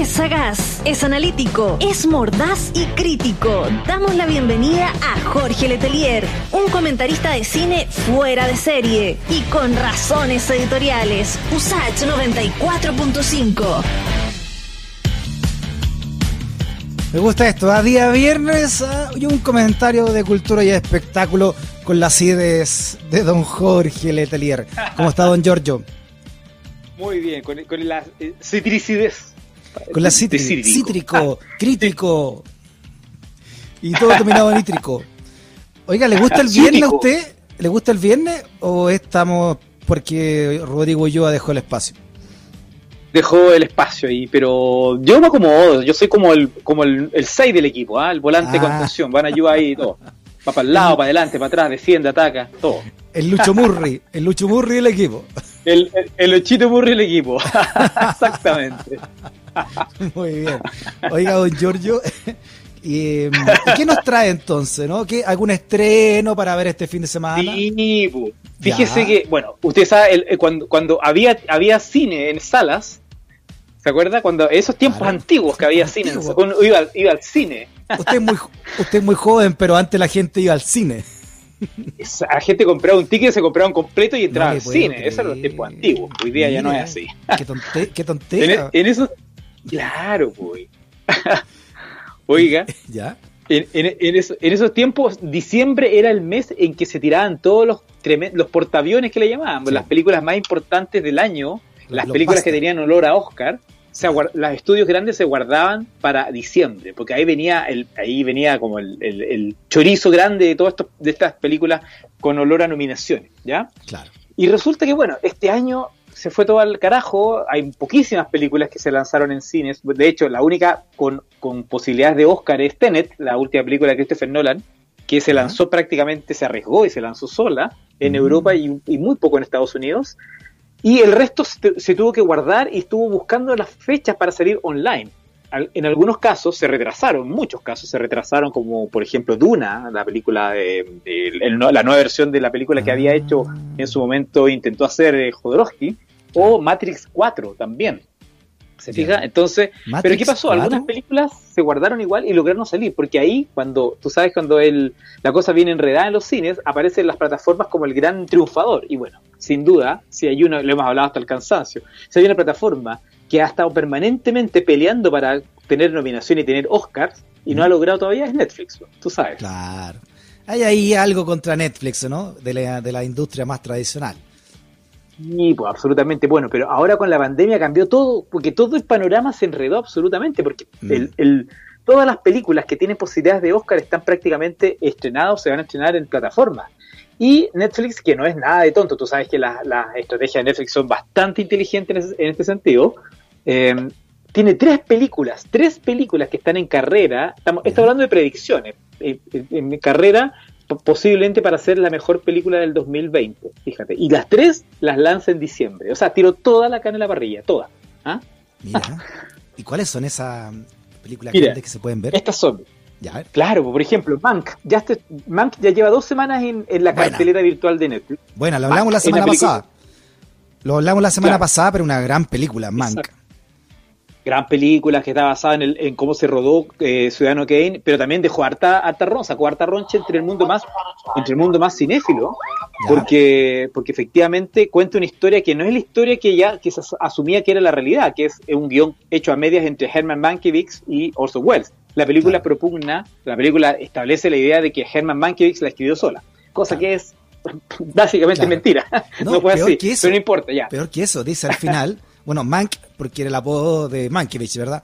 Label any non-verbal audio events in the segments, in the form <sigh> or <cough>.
Es sagaz, es analítico, es mordaz y crítico. Damos la bienvenida a Jorge Letelier, un comentarista de cine fuera de serie y con razones editoriales. USACH 94.5. Me gusta esto, a día viernes ah, y un comentario de cultura y espectáculo con las ideas de don Jorge Letelier. ¿Cómo está don Giorgio? Muy bien, con, con la eh, citricidez. Con la cítri- De cítrico, crítico y todo terminado en nítrico. Oiga, ¿le gusta el viernes a Cítrico. usted? ¿Le gusta el viernes o estamos porque Rodrigo Ulloa dejó el espacio? Dejó el espacio ahí, pero yo me acomodo. Yo soy como el como el, el 6 del equipo, ¿ah? el volante Ah. de contención. Van a ayudar ahí y todo. Va <laughs> para el lado, para adelante, para atrás, defiende, ataca, todo. El Lucho Murri, el Lucho Murri del equipo. <laughs> El, el, el Ochito del equipo. <laughs> Exactamente. <laughs> Muy bien. Oiga, don Giorgio, <laughs> y, em, ¿y qué nos trae entonces? ¿no? ¿Qué, ¿Algún estreno para ver este fin de semana? Sí. Fíjese Ya. que, bueno, usted sabe, el- el- cuando, cuando había, había cine en salas, ¿se acuerda? Cuando esos tiempos Claro. antiguos que había cine, en- Antiguo. uno iba, iba al cine. Usted es, muy, usted es muy joven, pero antes la gente iba al cine. La gente compraba un ticket, se compraba un completo y entraba No al cine. creer. Esos eran los tiempos antiguos. Hoy día ya no es así. Qué, tonte- qué En, tontera. en eso, claro, pues. <laughs> Oiga, <laughs> ¿Ya? en, en- en eso- en esos tiempos, diciembre era el mes en que se tiraban todos los, los portaaviones que le llamaban, Sí. las películas más importantes del año, las Los películas que tenían olor a Oscar. Se los estudios grandes se guardaban para diciembre, porque ahí venía el, ahí venía como el, el- el chorizo grande de todas estos- de estas películas con olor a nominaciones, ¿ya? Claro. Y resulta que, bueno, este año se fue todo al carajo. Hay poquísimas películas que se lanzaron en cines. De hecho, la única con, con posibilidades de Oscar es Tenet, la última película de Christopher Nolan, que se lanzó prácticamente, se arriesgó y se lanzó sola en Mm. Europa y, y muy poco en Estados Unidos. Y el resto se, se tuvo que guardar y estuvo buscando las fechas para salir online. Al- En algunos casos se retrasaron, muchos casos se retrasaron, como por ejemplo Duna, la película de, de- el- la nueva versión de la película que había Ah. hecho en su momento intentó hacer eh, Jodorowsky, o Matrix 4 también. ¿Se fija? Entonces, pero ¿qué pasó? 4. Algunas películas se guardaron igual y lograron salir, porque ahí, cuando, tú sabes, cuando el, la cosa viene enredada en los cines, aparecen las plataformas como el gran triunfador. Y bueno, sin duda, si hay una, lo hemos hablado hasta el cansancio, si hay una plataforma que ha estado permanentemente peleando para tener nominación y tener Oscars, y no ha logrado todavía, es Netflix, tú sabes. Claro. Hay ahí algo contra Netflix, ¿no? De la, de la industria más tradicional. Sí, pues absolutamente. Bueno, pero ahora con la pandemia cambió todo, porque todo el panorama se enredó absolutamente, porque Mm. el, el- todas las películas que tienen posibilidades de Oscar están prácticamente estrenadas, se van a estrenar en plataformas. Y Netflix, que no es nada de tonto, tú sabes que las las estrategias de Netflix son bastante inteligentes en, en este sentido, eh, tiene tres películas, tres películas que están en carrera, estamos, estoy hablando de predicciones, eh, eh, en carrera po- posiblemente para ser la mejor película del 2020, fíjate. Y las tres las lanza en diciembre. O sea, tiró toda la carne en la parrilla, toda. ¿Ah? Mira. <laughs> ¿Y cuáles son esas películas Mira, grandes que se pueden ver? Estas son, Ya, claro, por ejemplo, Mank. Ya, este- Mank ya lleva dos semanas en, en la Buena. cartelera virtual de Netflix. Bueno, lo hablamos la semana pasada. Lo hablamos la semana Claro. pasada, pero una gran película, Mank. Exacto. Gran película que está basada en, el, en cómo se rodó eh, Ciudadano Kane, pero también dejó harta, harta ron, sacó harta roncha entre el mundo más, entre el mundo más cinéfilo, porque, porque efectivamente cuenta una historia que no es la historia que ya que se as- asumía que era la realidad, que es un guion hecho a medias entre Herman Mankiewicz y Orson Welles. La película propugna, la película establece la idea de que Herman Mankiewicz la escribió sola, cosa que es <laughs> básicamente Claro. mentira. <laughs> No, No, fue así, pero no importa, ya. Peor que eso, dice al final, <laughs> bueno, Mank, porque era el apodo de Mankiewicz, ¿verdad?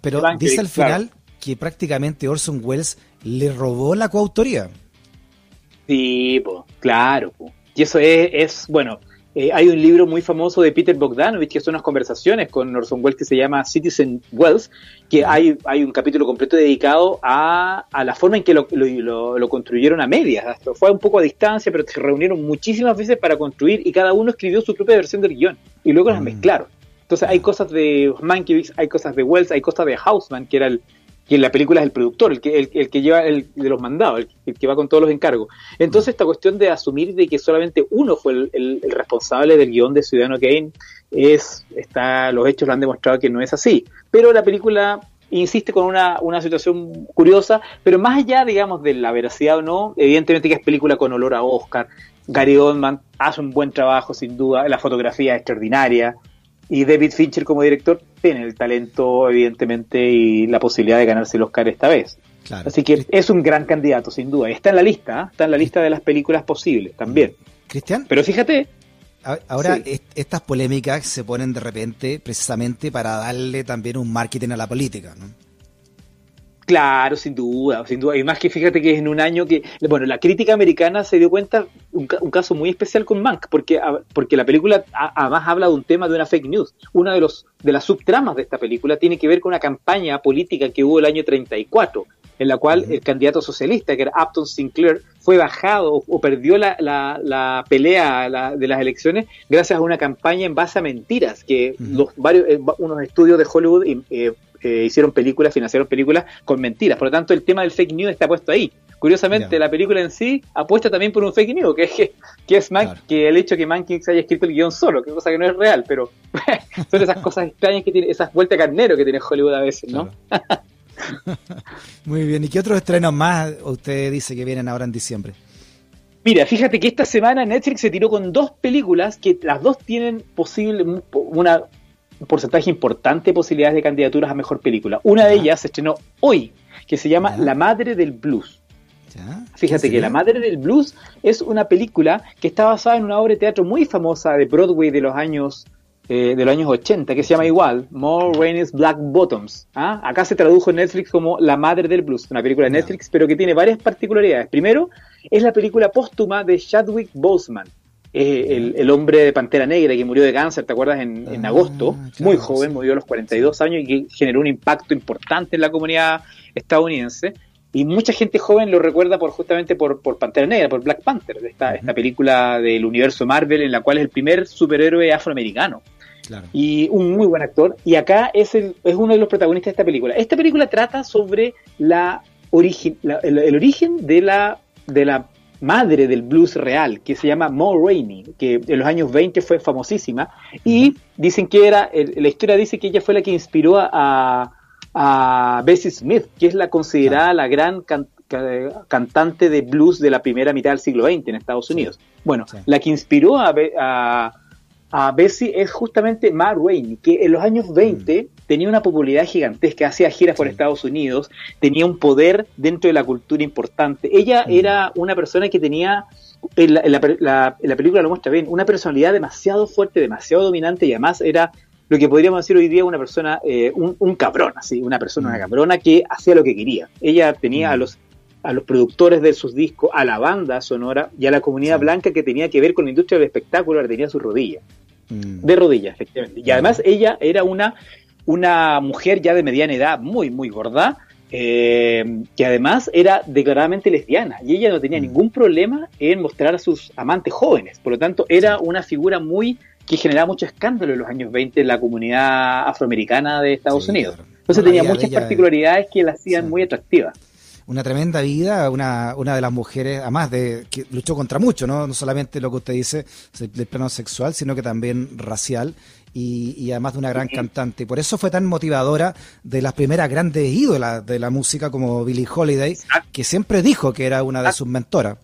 Pero Mankiewicz, dice al final que prácticamente Orson Welles le robó la coautoría. Sí, po, claro. po. Y eso es, es bueno, eh, hay un libro muy famoso de Peter Bogdanovich que son unas conversaciones con Orson Welles que se llama Citizen Wells, que hay, hay un capítulo completo dedicado a, a la forma en que lo, lo- lo- lo construyeron a medias. Esto fue un poco a distancia, pero se reunieron muchísimas veces para construir y cada uno escribió su propia versión del guion y luego las Mm. mezclaron. Entonces hay cosas de Mankiewicz, hay cosas de Wells, hay cosas de Hausman, que era el que en la película es el productor, el que, el, el que lleva el de los mandados, el, el que va con todos los encargos. Entonces esta cuestión de asumir de que solamente uno fue el, el- el responsable del guion de Ciudadano Kane, es, está, los hechos lo han demostrado que no es así. Pero la película insiste con una, una situación curiosa, pero más allá, digamos, de la veracidad o no, evidentemente que es película con olor a Oscar. Gary Oldman hace un buen trabajo, sin duda, la fotografía es extraordinaria, y David Fincher como director tiene el talento, evidentemente, y la posibilidad de ganarse el Oscar esta vez. Así que es un gran candidato, sin duda. Está en la lista, ¿eh? está en la lista de las películas posibles también. Cristian. Pero fíjate. Ahora, estas polémicas se ponen de repente precisamente para darle también un marketing a la política, ¿no? Claro, sin duda, sin duda. Y más que fíjate que es en un año que, bueno, la crítica americana se dio cuenta, un, caso muy especial con Mank, porque, porque la película además habla de un tema de una fake news. Una de, los, de las subtramas de esta película tiene que ver con una campaña política que hubo el año 34, en la cual el candidato socialista, que era Upton Sinclair, fue bajado o, perdió la, la, pelea de las elecciones gracias a una campaña en base a mentiras, que los varios, eh, unos estudios de Hollywood eh, hicieron películas, financiaron películas con mentiras. Por lo tanto, el tema del fake news está puesto ahí. Curiosamente, la película en sí apuesta también por un fake news, que es que, que es que el hecho que Mankins haya escrito el guion solo, que cosa que no es real, pero <laughs> son esas cosas extrañas que tiene, esas vueltas carnero que tiene Hollywood a veces, ¿no? <laughs> Muy bien, ¿y qué otros estrenos más usted dice que vienen ahora en diciembre? Mira, fíjate que esta semana Netflix se tiró con dos películas que las dos tienen posible una un porcentaje importante de posibilidades de candidaturas a mejor película. Una de ellas se estrenó hoy, que se llama La Madre del Blues. Fíjate que La Madre del Blues es una película que está basada en una obra de teatro muy famosa de Broadway de los años eh, de los años 80 que se llama igual More Rainey's Black Bottoms. ¿ah? Acá se tradujo en Netflix como La Madre del Blues, una película de Netflix, pero que tiene varias particularidades. Primero, es la película póstuma de Chadwick Boseman, el, hombre de Pantera Negra que murió de cáncer, ¿te acuerdas? En, ah, agosto, muy joven, murió a los 42 años y que generó un impacto importante en la comunidad estadounidense. Y mucha gente joven lo recuerda por justamente por, por Pantera Negra, por Black Panther, esta, esta película del universo Marvel en la cual es el primer superhéroe afroamericano. Y un muy buen actor. Y acá es, el, es uno de los protagonistas de esta película. Esta película trata sobre la origen, el, el, origen de la, de la madre del blues real, que se llama Mo Rainey, que en los años 20 fue famosísima, y dicen que era, la historia dice que ella fue la que inspiró a, a Bessie Smith, que es la considerada la gran cantante de blues de la primera mitad del siglo XX en Estados Unidos. Bueno, la que inspiró a, a a Bessie es justamente Ma Rainey, que en los años 20 mm. tenía una popularidad gigantesca, hacía giras por Estados Unidos, tenía un poder dentro de la cultura importante. Ella mm. era una persona que tenía, en la, película lo muestra bien, una personalidad demasiado fuerte, demasiado dominante y además era lo que podríamos decir hoy día una persona, eh, un, cabrón, así, una persona, una mm. cabrona que hacía lo que quería. Ella tenía a los a los productores de sus discos, a la banda sonora y a la comunidad blanca que tenía que ver con la industria del espectáculo, la tenía sus rodillas. Mm. De rodillas, efectivamente. Y además ella era una, una mujer ya de mediana edad, muy, muy gorda, eh, que además era declaradamente lesbiana y ella no tenía mm. ningún problema en mostrar a sus amantes jóvenes. Por lo tanto, era una figura muy que generaba mucho escándalo en los años 20 en la comunidad afroamericana de Estados Unidos. Entonces tenía muchas particularidades que la hacían muy atractiva una tremenda vida, una, una de las mujeres, además de que luchó contra mucho, ¿no? No solamente lo que usted dice del plano sexual, sino que también racial. Y, además de una gran cantante. Por eso fue tan motivadora de las primeras grandes ídolas de la música como Billie Holiday, que siempre dijo que era una de sus mentoras.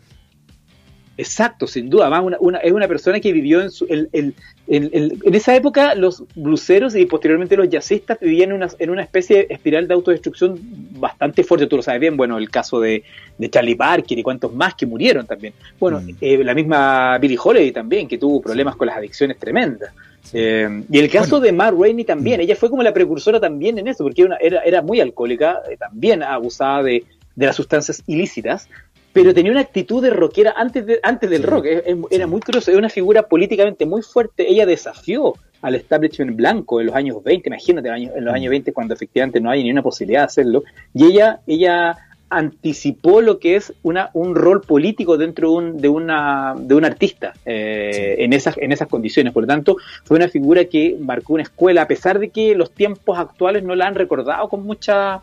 Exacto, sin duda. Además, una, es una persona que vivió en, su, en, esa época los bluseros y posteriormente los jazzistas vivían en una, en una especie de espiral de autodestrucción bastante fuerte. Tú lo sabes bien, bueno, el caso de, Charlie Parker y cuantos más que murieron también. Bueno, mm. eh, la misma Billie Holiday también, que tuvo problemas con las adicciones tremendas. Eh, y el caso de Mar Rainey también, mm. ella fue como la precursora también en eso, porque era, era muy alcohólica, eh, también abusaba de, de las sustancias ilícitas, pero tenía una actitud de rockera antes, de, antes del rock, era muy curioso, era una figura políticamente muy fuerte, ella desafió al establishment blanco en los años 20, imagínate en los años 20 cuando efectivamente no hay ni una posibilidad de hacerlo, y ella, ella anticipó lo que es una, un rol político dentro de un, de una, de un artista eh, en, esas, en esas condiciones. Por lo tanto, fue una figura que marcó una escuela, a pesar de que los tiempos actuales no la han recordado con mucha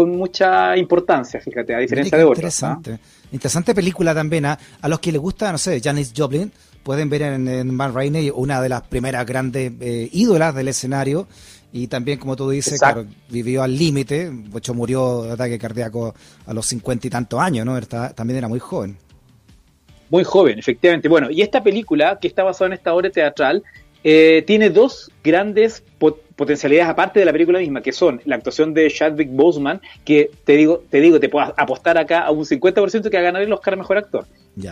con mucha importancia, fíjate, a diferencia de otras. Interesante. Interesante película también. ¿ah? A los que les gusta, no sé, Janis Joplin, pueden ver en, en Rainey una de las primeras grandes eh, ídolas del escenario y también, como tú dices, claro, vivió al límite, de hecho murió de ataque cardíaco a los cincuenta y tantos años, ¿no? también era muy joven. Muy joven, efectivamente. Bueno, y esta película, que está basada en esta obra teatral, eh, tiene dos grandes potencialidades aparte de la película misma, que son la actuación de Chadwick Boseman, que te digo, te digo, te puedo apostar acá a un 50% que va a ganar el Oscar Mejor Actor.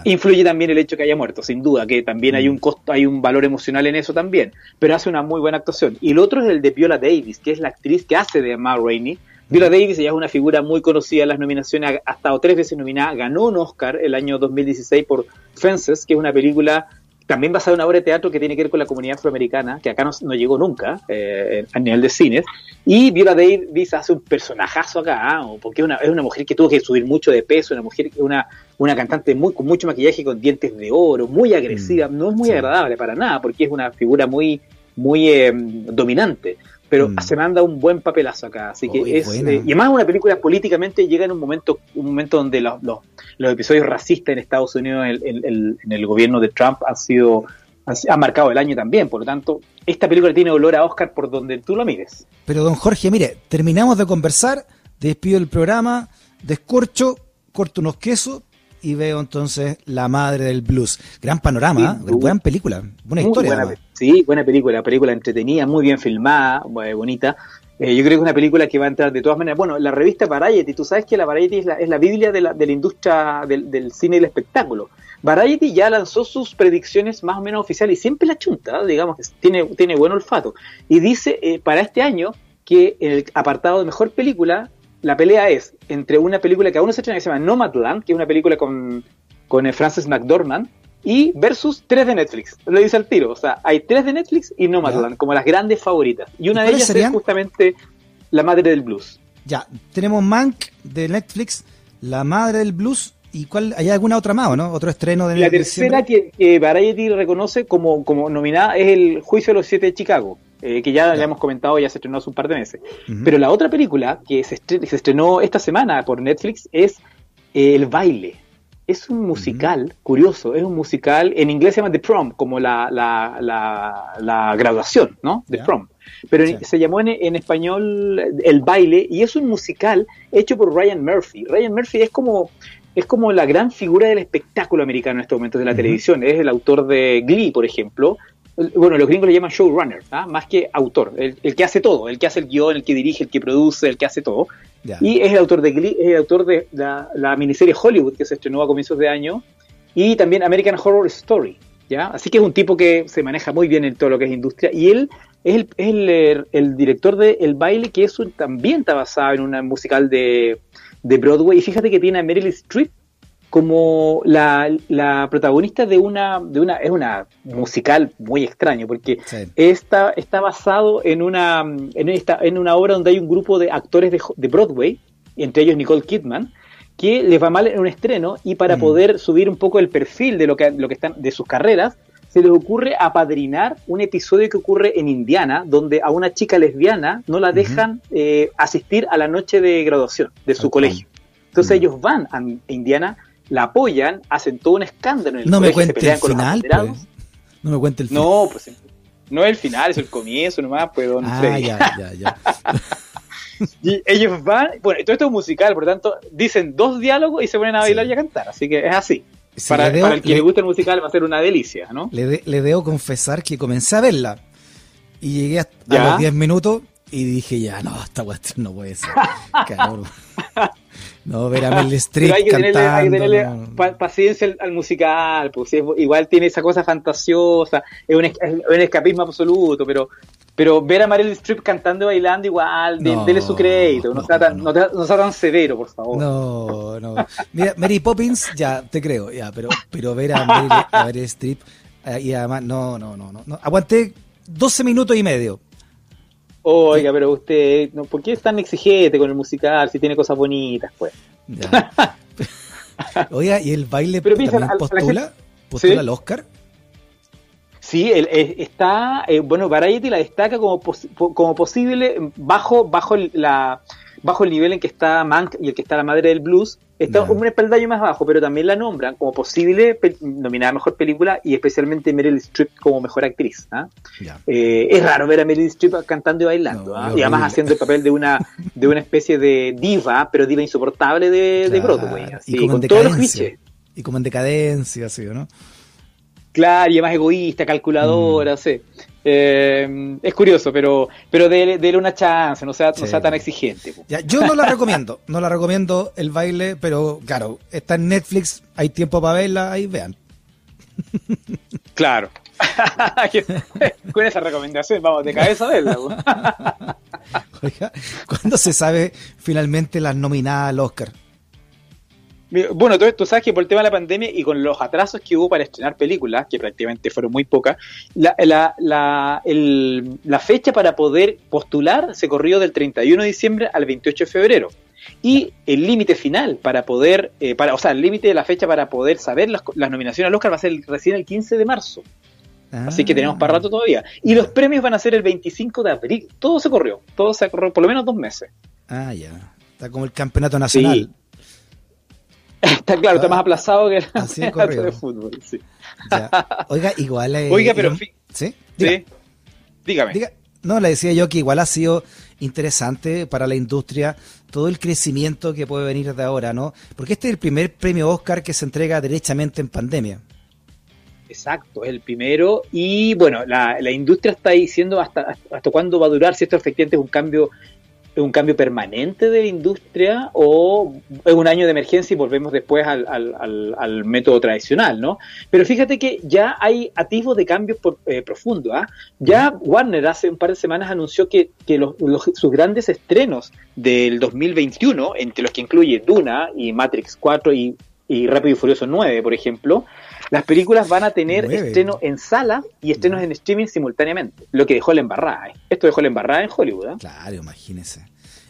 Influye también el hecho que haya muerto, sin duda, que también hay mm. un costo, hay un valor emocional en eso también, pero hace una muy buena actuación. Y el otro es el de Viola Davis, que es la actriz que hace de Ma Rainey. Viola. Davis ella es una figura muy conocida en las nominaciones, ha estado tres veces nominada, ganó un Oscar el año 2016 por Fences, que es una película también basada en una obra de teatro que tiene que ver con la comunidad afroamericana, que acá no, llegó nunca eh, a nivel de cines. Y Viola Davis hace un personajazo acá, ¿ah? porque es una, es una mujer que tuvo que subir mucho de peso, una mujer, una, una cantante muy, con mucho maquillaje, con dientes de oro, muy agresiva, mm, no es muy agradable para nada, porque es una figura muy, muy eh, dominante pero mm. se manda un buen papelazo acá. Así que es. Eh, y además, una película políticamente llega en un momento un momento donde los, los, episodios racistas en Estados Unidos, en, el gobierno de Trump, han sido. Han, marcado el año también. Por lo tanto, esta película tiene olor a Oscar por donde tú lo mires. Pero, don Jorge, mire, terminamos de conversar, despido el programa, descorcho, corto unos quesos, y veo entonces La Madre del Blues. Gran panorama, ¿eh? buena película, buena historia. sí, buena película, película entretenida, muy bien filmada, eh, bonita. Eh, yo creo que es una película que va a entrar de todas maneras. Bueno, la revista Variety, tú sabes que la Variety es la, es la Biblia de la, de la industria del, cine y el espectáculo. Variety ya lanzó sus predicciones más o menos oficiales y siempre la chunta, digamos tiene, tiene buen olfato. Y dice para este año que en el apartado de mejor película la pelea es entre una película que aún no se estrena que se llama Nomadland, que es una película con, con Frances McDormand, y versus tres de Netflix. Lo dice al tiro. O sea, hay tres de Netflix y Nomadland, como las grandes favoritas. Y una de ellas es justamente La Madre del Blues. Ya, tenemos Mank de Netflix, La Madre del Blues. ¿Y cuál? ¿Hay alguna otra más, no? Otro estreno de La tercera que, que Variety reconoce como, como nominada es El Juicio de los Siete de Chicago. Eh, que ya, ya, hemos comentado, ya se estrenó hace un par de meses. Pero la otra película que se, estrenó esta semana por Netflix es El baile. Es un musical, curioso, es un musical, en inglés se llama The Prom, como la, la, la, graduación, ¿no? The Prom. Pero se llamó en, en, español El baile y es un musical hecho por Ryan Murphy. Ryan Murphy es como es como la gran figura del espectáculo americano en estos momentos de la televisión. Es el autor de Glee, por ejemplo, bueno, los gringos le llaman showrunner, ¿ah? más que autor, el, que hace todo, el que hace el guion, el que dirige, el que produce, el que hace todo. Y es el autor de es el autor de la, miniserie Hollywood que se estrenó a comienzos de año y también American Horror Story, ¿ya? Así que es un tipo que se maneja muy bien en todo lo que es industria y él es el, es el, director de El Baile que es también está basado en una musical de, de Broadway y fíjate que tiene a Meryl Streep como la, la, protagonista de una, de una, es una musical muy extraño, porque esta, está basado en una, en, esta, en una obra donde hay un grupo de actores de, de, Broadway, entre ellos Nicole Kidman, que les va mal en un estreno y para mm. poder subir un poco el perfil de lo que, lo que están, de sus carreras, se les ocurre apadrinar un episodio que ocurre en Indiana, donde a una chica lesbiana no la dejan eh, asistir a la noche de graduación de su colegio. Entonces ellos van a Indiana la apoyan, hacen todo un escándalo en el No me cuente el final, pues. No me cuente el final. No, pues no es el final, es el comienzo nomás, pues don ah, ya, ya, ya. <laughs> y ellos van, bueno, todo esto es musical, por lo tanto, dicen dos diálogos y se ponen a bailar y a cantar, así que es así. Para, el que le, gusta el musical va a ser una delicia, ¿no? Le, le debo confesar que comencé a verla y llegué a, los 10 minutos y dije, ya, no, esta cuestión <laughs> no puede ser. <laughs> Cabrón. No, ver a Meryl Streep hay que Tenerle, paciencia al, musical, pues igual tiene esa cosa fantasiosa, es un, escapismo absoluto, pero pero ver a Meryl Streep cantando y bailando igual, dele su crédito, no, sea tan, no, sea tan severo, por favor. No, no. Mira, Mary Poppins, ya, te creo, ya, pero, pero ver a Meryl, a Meryl Streep, eh, y además, no, no, no, no. Aguanté 12 minutos y medio. Oiga, pero usted, no, ¿por qué es tan exigente con el musical si tiene cosas bonitas, pues? <laughs> Oiga, ¿y el baile pero también postula, postula al Oscar? Sí, él, está, eh, bueno, Variety la destaca como, como posible bajo, bajo la, bajo el nivel en que está Mank y el que está la madre del blues, está un espaldaño más bajo, pero también la nombran como posible nominada a mejor película y especialmente Meryl Streep como mejor actriz. ¿ah? Eh, es raro ver a Meryl Streep cantando y bailando, No, ¿ah? y además haciendo el papel de una de una especie de diva, pero diva insoportable de, de Claro, Broadway, y así, como en con todos los clichés. Y como en decadencia, así, ¿o ¿no? Claro, y además egoísta, calculadora, Mm. sí. Eh, es curioso, pero pero dele, dele una chance, no sea, no sea tan exigente. Ya, yo no la <laughs> recomiendo, no la recomiendo el baile, pero claro, está en Netflix, hay tiempo para verla, ahí vean. <laughs> Claro. <laughs> Con esa recomendación vamos de cabeza a verla. Oiga, ¿cuándo se sabe finalmente las nominadas al Oscar? Bueno, tú, tú sabes que por el tema de la pandemia y con los atrasos que hubo para estrenar películas, que prácticamente fueron muy pocas, la, la, la, el- la fecha para poder postular se corrió del 31 de diciembre al 28 de febrero. Y el límite final para poder, eh, para, o sea, el límite de la fecha para poder saber las, las nominaciones al Oscar va a ser recién el 15 de marzo. Así que tenemos para rato todavía. Y los premios van a ser el 25 de abril. Todo se corrió. Todo se corrió por lo menos dos meses. Ah, ya. Está como el campeonato nacional. Está claro, está más aplazado que el <laughs> de de fútbol. Sí. Ya. Oiga, igual. eh, Oiga, pero ¿Sí? Diga, Sí. Dígame. diga. No, le decía yo que igual ha sido interesante para la industria todo el crecimiento que puede venir de ahora, ¿no? Porque este es el primer premio Oscar que se entrega derechamente en pandemia. Exacto, es el primero. Y bueno, la, la industria está diciendo hasta, hasta, hasta cuándo va a durar, si esto efectivamente es un cambio un cambio permanente de la industria o es un año de emergencia y volvemos después al, al, al, al método tradicional, ¿no? Pero fíjate que ya hay atisbos de cambios eh, profundos. ¿ah? Ya Warner hace un par de semanas anunció que, que los- los- sus grandes estrenos del 2021, entre los que incluye Duna y Matrix 4 y, y Rápido y Furioso 9, por ejemplo, las películas van a tener estreno en sala y estrenos en streaming simultáneamente, lo que dejó la embarrada. ¿eh? Esto dejó la embarrada en Hollywood. ¿ah? Claro, imagínese.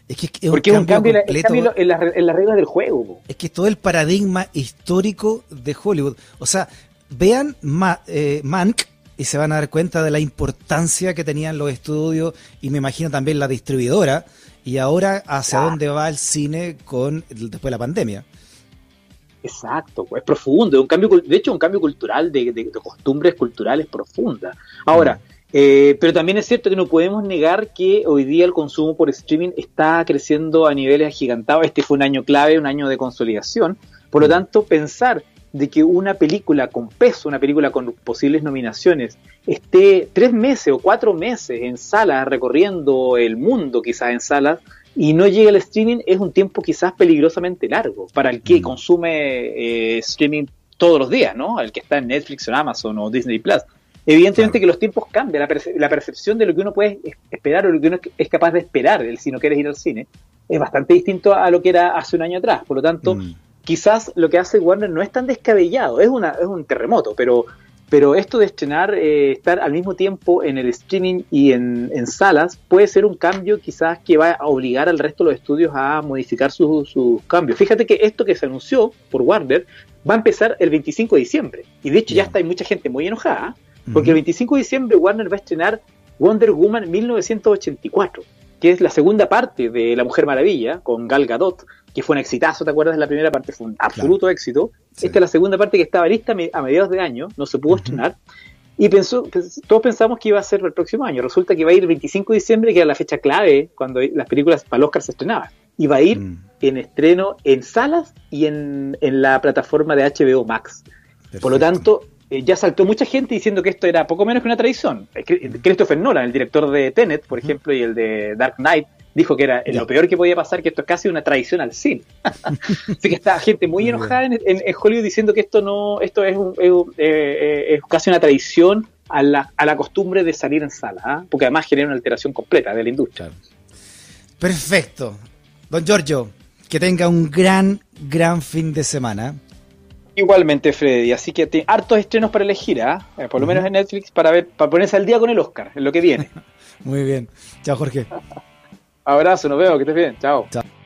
Es que es Porque un cambio, en cambio las, en las reglas del juego. po. Es que es todo el paradigma histórico de Hollywood. O sea, vean Ma- eh, Mank y se van a dar cuenta de la importancia que tenían los estudios y me imagino también la distribuidora y ahora hacia dónde va el cine con después de la pandemia. Exacto, es profundo, es un cambio, de hecho, un cambio cultural de, de- de costumbres culturales profundas. Ahora, eh, pero también es cierto que no podemos negar que hoy día el consumo por streaming está creciendo a niveles agigantados. Este fue un año clave, un año de consolidación. Por lo tanto, pensar de que una película con peso, una película con posibles nominaciones, esté tres meses o cuatro meses en salas, recorriendo el mundo quizás en salas, y no llegue al streaming es un tiempo quizás peligrosamente largo para el que Mm. consume eh, streaming todos los días, ¿no? El que está en Netflix o en Amazon o Disney Plus. Evidentemente Claro. que los tiempos cambian, la, perce- la percepción de lo que uno puede es- esperar o lo que uno es- capaz de esperar el- si no quieres ir al cine es bastante distinto a lo que era hace un año atrás. Por lo tanto, Mm. quizás lo que hace Warner no es tan descabellado, es, una, es un terremoto, pero, pero esto de estrenar, eh, estar al mismo tiempo en el streaming y en, en salas, puede ser un cambio quizás que va a obligar al resto de los estudios a modificar sus sus cambios. Fíjate que esto que se anunció por Warner va a empezar el 25 de diciembre, y de hecho ya Ya. está hay mucha gente muy enojada, porque el Ujú. 25 de diciembre Warner va a estrenar Wonder Woman 1984, que es la segunda parte de La Mujer Maravilla, con Gal Gadot, que fue un exitazo, ¿te acuerdas? La primera parte fue un absoluto éxito. Sí. Esta es la segunda parte que estaba lista a mediados de año, no se pudo estrenar. Y pensó, pues, todos pensamos que iba a ser el próximo año. Resulta que va a ir el 25 de diciembre, que era la fecha clave cuando las películas para el Oscar se estrenaban. Y va a ir Mm. en estreno en salas y en, en la plataforma de HBO Max. Por lo tanto, eh, ya saltó mucha gente diciendo que esto era poco menos que una tradición. Eh, Cri- Christopher Nolan, el director de Tenet, por ejemplo, y el de Dark Knight, dijo que era lo peor que podía pasar, que esto es casi una tradición al cine. <laughs> Así que está gente muy enojada en, en- en Hollywood diciendo que esto no, esto es, un- es, un- eh, eh, es casi una tradición a la, a la costumbre de salir en sala, ¿ah? porque además genera una alteración completa de la industria. Perfecto. Don Giorgio, que tenga un gran, gran fin de semana. Igualmente, Freddy, así que tiene hartos estrenos para elegir, ¿ah? Eh, por lo menos en Netflix, para ver, para ponerse al día con el Oscar, en lo que viene. <laughs> Muy bien. Chao, Jorge. Abrazo, nos vemos, que estés bien, chao. Chao.